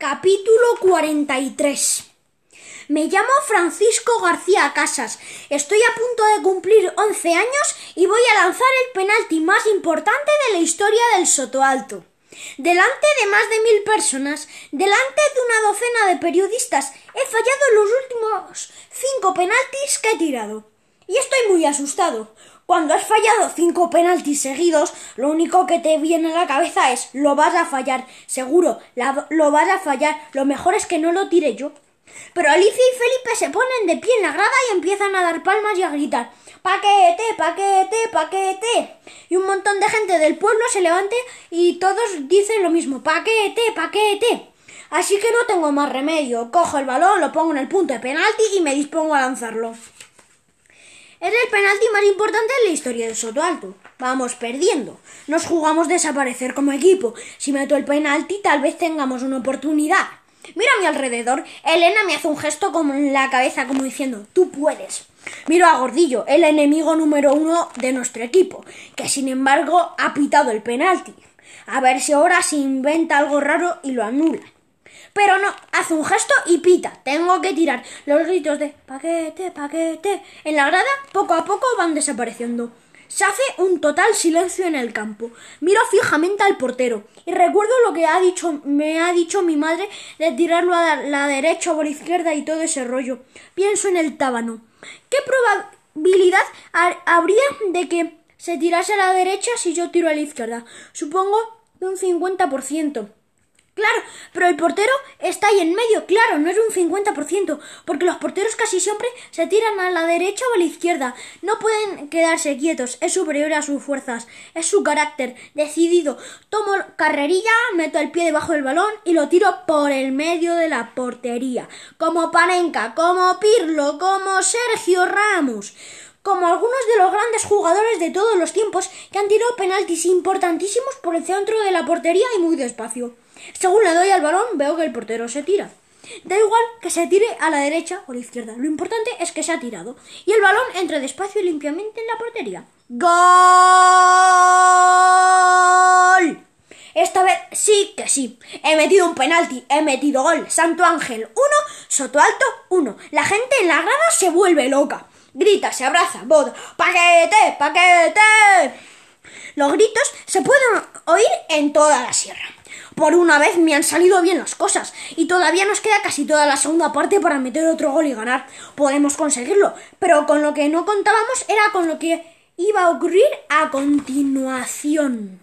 Capítulo 43 Me llamo Francisco García Casas. Estoy a punto de cumplir 11 años y voy a lanzar el penalti más importante de la historia del Soto Alto. Delante de más de mil personas, delante de una docena de periodistas, he fallado los últimos cinco penaltis que he tirado. Y estoy muy asustado. Cuando has fallado cinco penaltis seguidos, lo único que te viene a la cabeza es lo vas a fallar, seguro, lo vas a fallar, lo mejor es que no lo tire yo. Pero Alicia y Felipe se ponen de pie en la grada y empiezan a dar palmas y a gritar paquete, paquete, paquete. Y un montón de gente del pueblo se levanta y todos dicen lo mismo, paquete, paquete. Así que no tengo más remedio. Cojo el balón, lo pongo en el punto de penalti y me dispongo a lanzarlo. Es el penalti más importante en la historia del Soto Alto. Vamos perdiendo. Nos jugamos desaparecer como equipo. Si meto el penalti, tal vez tengamos una oportunidad. Miro a mi alrededor. Elena me hace un gesto con la cabeza como diciendo, tú puedes. Miro a Gordillo, el enemigo número uno de nuestro equipo, que sin embargo ha pitado el penalti. A ver si ahora se inventa algo raro y lo anula. Pero no, hace un gesto y pita. Tengo que tirar. Los gritos de paquete, paquete en la grada poco a poco van desapareciendo. Se hace un total silencio en el campo. Miro fijamente al portero y recuerdo lo que ha dicho, me ha dicho mi madre de tirarlo a la derecha o a la izquierda y todo ese rollo. Pienso en el tábano. ¿Qué probabilidad habría de que se tirase a la derecha si yo tiro a la izquierda? Supongo de un 50%. Claro, pero el portero está ahí en medio, claro, no es un 50%, porque los porteros casi siempre se tiran a la derecha o a la izquierda. No pueden quedarse quietos, es superior a sus fuerzas, es su carácter, decidido. Tomo carrerilla, meto el pie debajo del balón y lo tiro por el medio de la portería, como Panenka, como Pirlo, como Sergio Ramos como algunos de los grandes jugadores de todos los tiempos que han tirado penaltis importantísimos por el centro de la portería y muy despacio. Según le doy al balón, veo que el portero se tira. Da igual que se tire a la derecha o a la izquierda. Lo importante es que se ha tirado. Y el balón entre despacio y limpiamente en la portería. ¡Gol! Esta vez sí que sí. He metido un penalti, he metido gol. Santo Ángel 1, Soto Alto 1. La gente en la grada se vuelve loca. Grita, se abraza, vota, paquete, paquete. Los gritos se pueden oír en toda la sierra. Por una vez me han salido bien las cosas y todavía nos queda casi toda la segunda parte para meter otro gol y ganar. Podemos conseguirlo, pero con lo que no contábamos era con lo que iba a ocurrir a continuación.